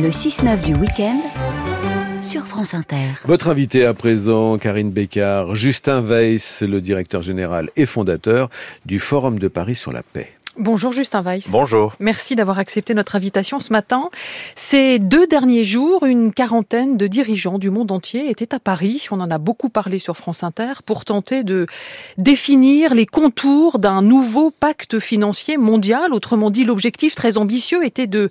Le 6-9 du week-end sur France Inter. Votre invité à présent, Karine Bécard, Justin Weiss, le directeur général et fondateur du Forum de Paris sur la paix. Bonjour Justin Weiss. Bonjour. Merci d'avoir accepté notre invitation ce matin. Ces deux derniers jours, une quarantaine de dirigeants du monde entier étaient à Paris. On en a beaucoup parlé sur France Inter pour tenter de définir les contours d'un nouveau pacte financier mondial. Autrement dit, l'objectif très ambitieux était de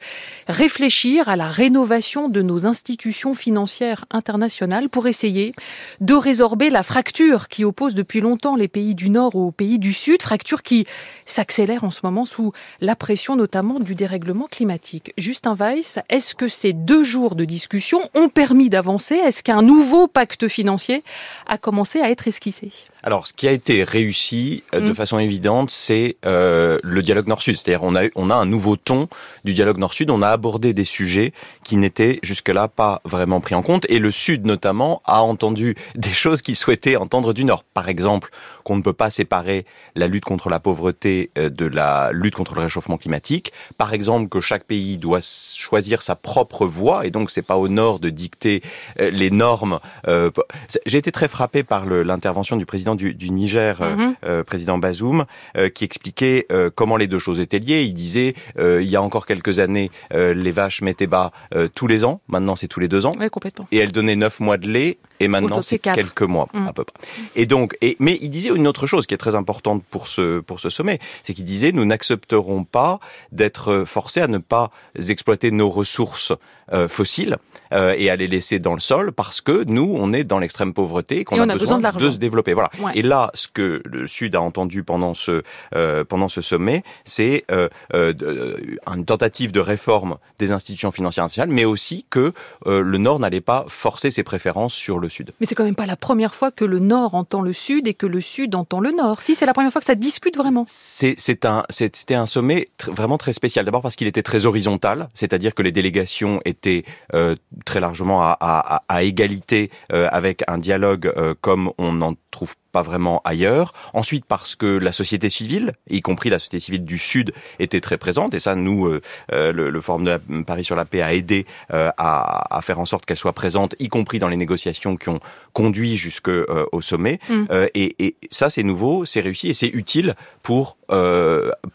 réfléchir à la rénovation de nos institutions financières internationales pour essayer de résorber la fracture qui oppose depuis longtemps les pays du Nord aux pays du Sud, fracture qui s'accélère en ce moment sous la pression notamment du dérèglement climatique. Justin Weiss, est-ce que ces deux jours de discussion ont permis d'avancer? Est-ce qu'un nouveau pacte financier a commencé à être esquissé? Alors, ce qui a été réussi euh, de mm. façon évidente, c'est euh, le dialogue Nord-Sud. C'est-à-dire, on a, on a un nouveau ton du dialogue Nord-Sud. On a abordé des sujets qui n'étaient jusque-là pas vraiment pris en compte. Et le Sud, notamment, a entendu des choses qu'il souhaitait entendre du Nord. Par exemple, qu'on ne peut pas séparer la lutte contre la pauvreté euh, de la lutte contre le réchauffement climatique. Par exemple, que chaque pays doit choisir sa propre voie. Et donc, c'est pas au Nord de dicter euh, les normes. J'ai été très frappé par l'intervention du président du, du Niger, euh, mhm. euh, président Bazoum, euh, qui expliquait comment les deux choses étaient liées. Il disait, il y a encore quelques années, les vaches mettaient bas tous les ans. Maintenant, c'est tous les deux ans. Oui, complètement. Et elles donnaient neuf mois de lait. Et maintenant, c'est quelques mois mhm. à peu près. Et donc, et, mais il disait une autre chose qui est très importante pour ce pour ce sommet, c'est qu'il disait nous n'accepterons pas d'être forcés à ne pas exploiter nos ressources fossiles et à les laisser dans le sol parce que nous, on est dans l'extrême pauvreté, qu'on a, besoin, de, se développer. Voilà. Et là, ce que le Sud a entendu pendant ce euh, pendant ce sommet, c'est euh, euh, une tentative de réforme des institutions financières internationales, mais aussi que le Nord n'allait pas forcer ses préférences sur le Sud. Mais c'est quand même pas la première fois que le Nord entend le Sud et que le Sud entend le Nord. Si c'est la première fois que ça discute vraiment. C'est un c'était un sommet vraiment très spécial. D'abord parce qu'il était très horizontal, c'est-à-dire que les délégations étaient très largement à, à, à égalité avec un dialogue comme on en trouve pas vraiment ailleurs. Ensuite, parce que la société civile, y compris la société civile du Sud, était très présente. Et ça, nous, euh, euh, le, Forum de Paris sur la paix a aidé euh, à, faire en sorte qu'elle soit présente, y compris dans les négociations qui ont conduit jusqu'au sommet. Mm. Et, et, ça, c'est nouveau, c'est réussi et c'est utile pour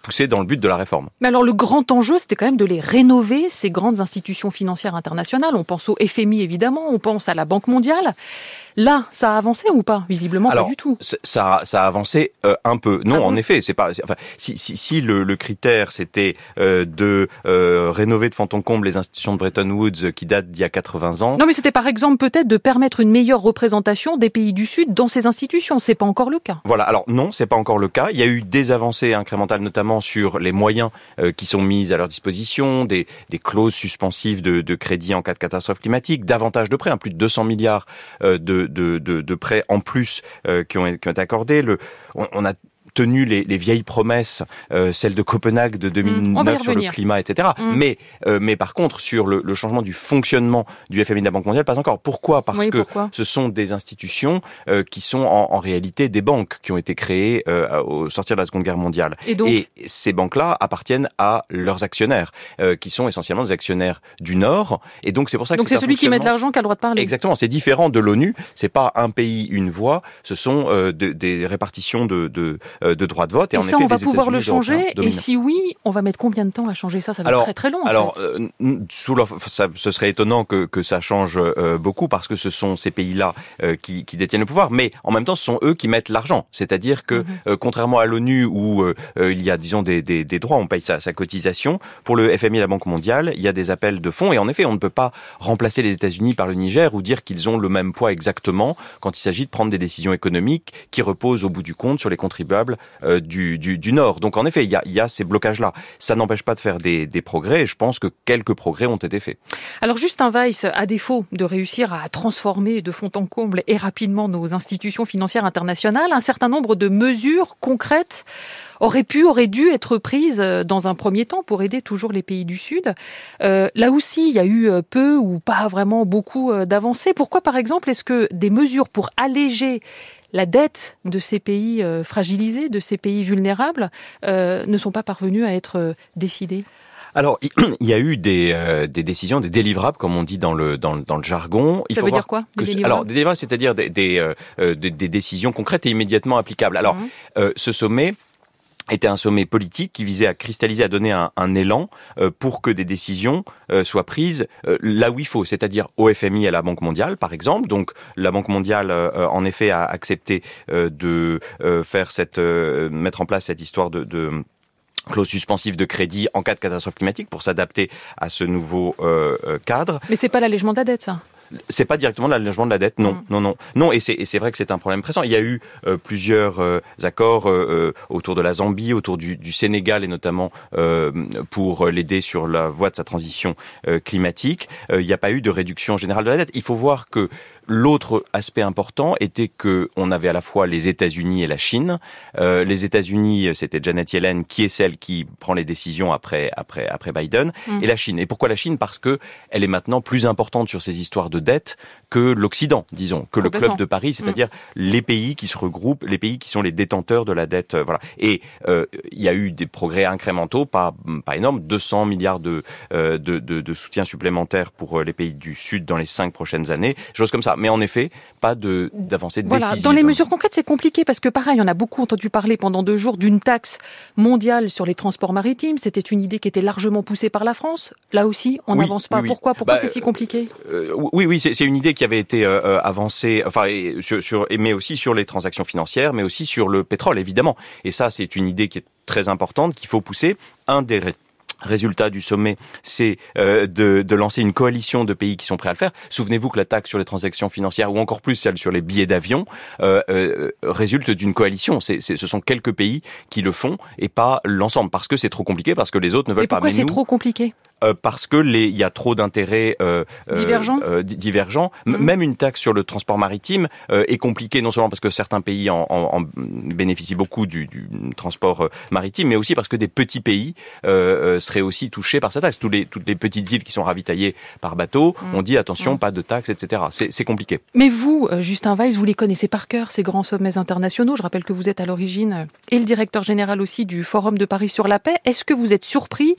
pousser dans le but de la réforme. Mais alors, le grand enjeu, c'était quand même de les rénover, ces grandes institutions financières internationales. On pense au FMI, évidemment, on pense à la Banque mondiale. Là, ça a avancé ou pas? Visiblement pas du tout. Ça, ça a avancé euh, un peu. Non, ah en effet, c'est pas. Enfin, si, si, si le, le critère c'était euh, de euh, rénover de fond en comble les institutions de Bretton Woods qui datent d'il y a 80 ans. Non, mais c'était par exemple peut-être de permettre une meilleure représentation des pays du Sud dans ces institutions. C'est pas encore le cas. Voilà. Alors non, c'est pas encore le cas. Il y a eu des avancées incrémentales, notamment sur les moyens qui sont mis à leur disposition, des, des clauses suspensives de, de crédit en cas de catastrophe climatique, davantage de prêts, hein, plus de 200 milliards de de, prêts en plus euh, qui, ont, été accordés. On a tenu les, les vieilles promesses, euh, celles de Copenhague de 2009 mmh, sur le climat, etc. Mmh. Mais, euh, mais par contre, sur le, le, changement du fonctionnement du FMI de la Banque mondiale, pas encore. Pourquoi? Parce que ce sont des institutions euh, qui sont en, en, réalité des banques qui ont été créées euh, au sortir de la Seconde Guerre mondiale. Et, donc? Et ces banques-là appartiennent à leurs actionnaires, euh, qui sont essentiellement des actionnaires du Nord. Et donc c'est pour ça que donc c'est celui qui met de l'argent qui a le droit de parler. Exactement. C'est différent de l'ONU. C'est pas un pays une voix. Ce sont de, des répartitions de, de euh, de droit de vote. Et, en ça, on va pouvoir le changer. Et si oui, on va mettre combien de temps à changer ça? Ça va être très très long. alors, euh, sous ça, ce serait étonnant que, que ça change euh, beaucoup parce que ce sont ces pays-là qui, qui, détiennent le pouvoir, mais en même temps, ce sont eux qui mettent l'argent. C'est-à-dire que, mhm. contrairement à l'ONU où il y a, disons, des, des, des, droits, on paye sa, sa cotisation. Pour le FMI, la Banque mondiale, il y a des appels de fonds et en effet, on ne peut pas remplacer les États-Unis par le Niger ou dire qu'ils ont le même poids exactement quand il s'agit de prendre des décisions économiques qui reposent au bout du compte sur les contribuables euh, du, du, du, Nord. Donc en effet, il y a, ces blocages-là. Ça n'empêche pas de faire des, des progrès et je pense que quelques progrès ont été faits. Alors Justin Weiss, à défaut de réussir à transformer de fond en comble et rapidement nos institutions financières internationales, un certain nombre de mesures concrètes auraient pu, auraient dû être prises euh, dans un premier temps pour aider toujours les pays du Sud. Euh, là aussi, il y a eu peu ou pas vraiment beaucoup d'avancées. Pourquoi, par exemple, est-ce que des mesures pour alléger la dette de ces pays euh, fragilisés, de ces pays vulnérables, euh, ne sont pas parvenus à être euh, décidés Alors, il y a eu des, euh, des décisions, des délivrables, comme on dit dans le dans, dans le jargon. Il Ça veut dire quoi des délivrables? Alors, des délivrables, c'est-à-dire des, des, euh, des, des, décisions concrètes et immédiatement applicables. Alors, mmh. ce sommet était un sommet politique qui visait à cristalliser, à donner un, élan euh, pour que des décisions euh, soient prises euh, là où il faut, c'est-à-dire au FMI et à la Banque mondiale, par exemple. Donc la Banque mondiale, en effet, a accepté de faire cette, mettre en place cette histoire de, de clause suspensive de crédit en cas de catastrophe climatique pour s'adapter à ce nouveau cadre. Mais c'est pas l'allègement de la dette, ça? C'est pas directement l'allègement de la dette, non, mm. non, non, non. Et c'est vrai que c'est un problème pressant. Il y a eu euh, plusieurs euh, accords euh, autour de la Zambie, autour du, du Sénégal et notamment pour l'aider sur la voie de sa transition climatique. il n'y a pas eu de réduction générale de la dette. Il faut voir que L'autre aspect important était que on avait à la fois les États-Unis et la Chine. Euh, les États-Unis, c'était Janet Yellen qui est celle qui prend les décisions après après après Biden, mm. et la Chine. Et pourquoi la Chine? Parce que elle est maintenant plus importante sur ces histoires de dette que l'Occident, disons, que le club de Paris, c'est-à-dire mm. les pays qui se regroupent, les pays qui sont les détenteurs de la dette. Euh, voilà. Et euh, il y a eu des progrès incrémentaux, pas pas énormes, 200 milliards de, de, de, de soutien supplémentaire pour les pays du Sud dans les cinq prochaines années, chose comme ça. Mais en effet, pas de d'avancée voilà. Dans les mesures concrètes, c'est compliqué parce que pareil, on a beaucoup entendu parler pendant deux jours d'une taxe mondiale sur les transports maritimes. C'était une idée qui était largement poussée par la France. Là aussi, on n'avance pas. Pourquoi? Pourquoi bah, c'est si compliqué? euh, Oui, oui, c'est une idée qui avait été euh, euh, avancée, enfin, sur, sur, mais aussi sur les transactions financières, mais aussi sur le pétrole, évidemment. Et ça, c'est une idée qui est très importante qu'il faut pousser. Un des résultat du sommet, c'est euh, de, de, lancer une coalition de pays qui sont prêts à le faire. Souvenez-vous que la taxe sur les transactions financières, ou encore plus celle sur les billets d'avion, euh, euh, résulte d'une coalition. C'est, ce sont quelques pays qui le font et pas l'ensemble, parce que c'est trop compliqué, parce que les autres ne veulent pas. Pourquoi c'est trop compliqué? Euh, parce que les, il y a trop d'intérêts euh, euh divergents. Euh, divergents. Mhm. Même une taxe sur le transport maritime est compliquée non seulement parce que certains pays en, en, en bénéficient beaucoup du, du, transport maritime, mais aussi parce que des petits pays seraient aussi touchés par cette taxe. Tous les, toutes les petites îles qui sont ravitaillées par bateau, mhm. on dit attention, mhm. pas de taxes, etc. C'est compliqué. Mais vous, Justin Weiss, vous les connaissez par cœur ces grands sommets internationaux. Je rappelle que vous êtes à l'origine et le directeur général aussi du Forum de Paris sur la paix. Est-ce que vous êtes surpris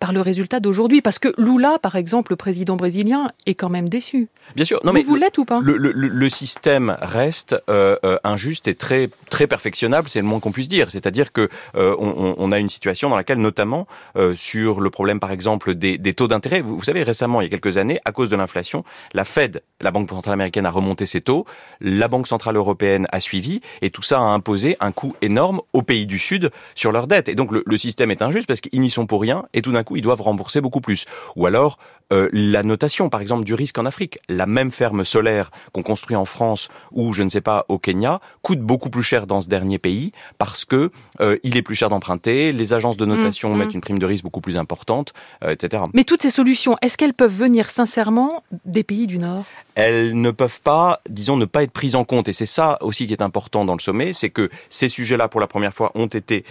par le résultat d'aujourd'hui? Aujourd'hui Parce que Lula, par exemple, le président brésilien, est quand même déçu. Bien sûr. Non, vous, mais vous l'êtes ou pas? le, le, le, système reste euh, euh, injuste et très très perfectionnable, c'est le moins qu'on puisse dire. C'est-à-dire que euh, on, on, a une situation dans laquelle, notamment euh, sur le problème, par exemple, des, des taux d'intérêt. Vous, savez, récemment, il y a quelques années, à cause de l'inflation, la Fed, la Banque centrale américaine, a remonté ses taux, la Banque centrale européenne a suivi, et tout ça a imposé un coût énorme aux pays du Sud sur leurs dettes. Et donc le, le système est injuste parce qu'ils n'y sont pour rien, et tout d'un coup, ils doivent rembourser beaucoup plus. Ou alors, euh, la notation, par exemple, du risque en Afrique. La même ferme solaire qu'on construit en France ou, je ne sais pas, au Kenya, coûte beaucoup plus cher dans ce dernier pays parce que euh, il est plus cher d'emprunter, les agences de notation mmh, mettent mmh. une prime de risque beaucoup plus importante, euh, etc. Mais toutes ces solutions, est-ce qu'elles peuvent venir sincèrement des pays du Nord? Elles ne peuvent pas, disons, ne pas être prises en compte. Et c'est ça aussi qui est important dans le sommet, c'est que ces sujets-là, pour la première fois, ont été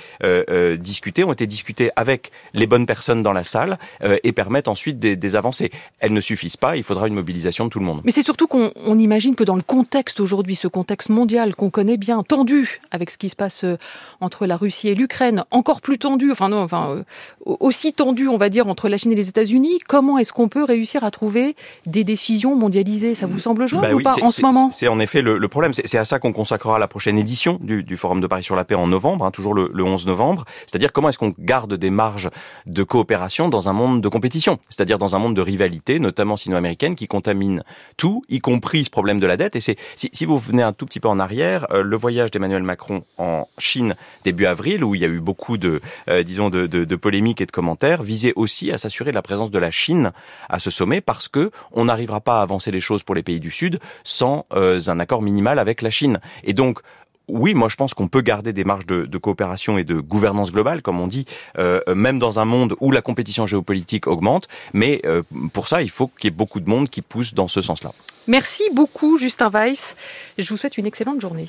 discutés, ont été discutés avec les bonnes personnes dans la salle et permettent ensuite des, des avancées. Elles ne suffisent pas, il faudra une mobilisation de tout le monde. Mais c'est surtout qu'on imagine que dans le contexte aujourd'hui, ce contexte mondial qu'on connaît bien, tendu avec ce qui se passe euh, entre la Russie et l'Ukraine, encore plus tendu, enfin non, enfin euh, aussi tendu, on va dire, entre la Chine et les États-Unis, comment est-ce qu'on peut réussir à trouver des décisions mondialisées? Ça vous semble jouable bah ou pas en ce moment? C'est en effet le, problème. C'est à ça qu'on consacrera la prochaine édition du, Forum de Paris sur la paix en novembre, hein, toujours le, le 11 novembre. C'est-à-dire comment est-ce qu'on garde des marges de coopération dans un monde de compétition, c'est-à-dire dans un monde de rivalité, notamment sino-américaine, qui contamine tout, y compris ce problème de la dette. Et c'est si, si, vous venez un tout petit peu en arrière, euh, le voyage d'Emmanuel Macron en Chine début avril, où il y a eu beaucoup de, euh, disons, de, polémiques et de commentaires, visait aussi à s'assurer de la présence de la Chine à ce sommet, parce que on n'arrivera pas à avancer les choses pour les pays du Sud sans euh, un accord minimal avec la Chine. Et donc oui, moi je pense qu'on peut garder des marges de, coopération et de gouvernance globale, comme on dit, euh, même dans un monde où la compétition géopolitique augmente. Mais pour ça, il faut qu'il y ait beaucoup de monde qui pousse dans ce sens-là. Merci beaucoup, Justin Weiss. Je vous souhaite une excellente journée.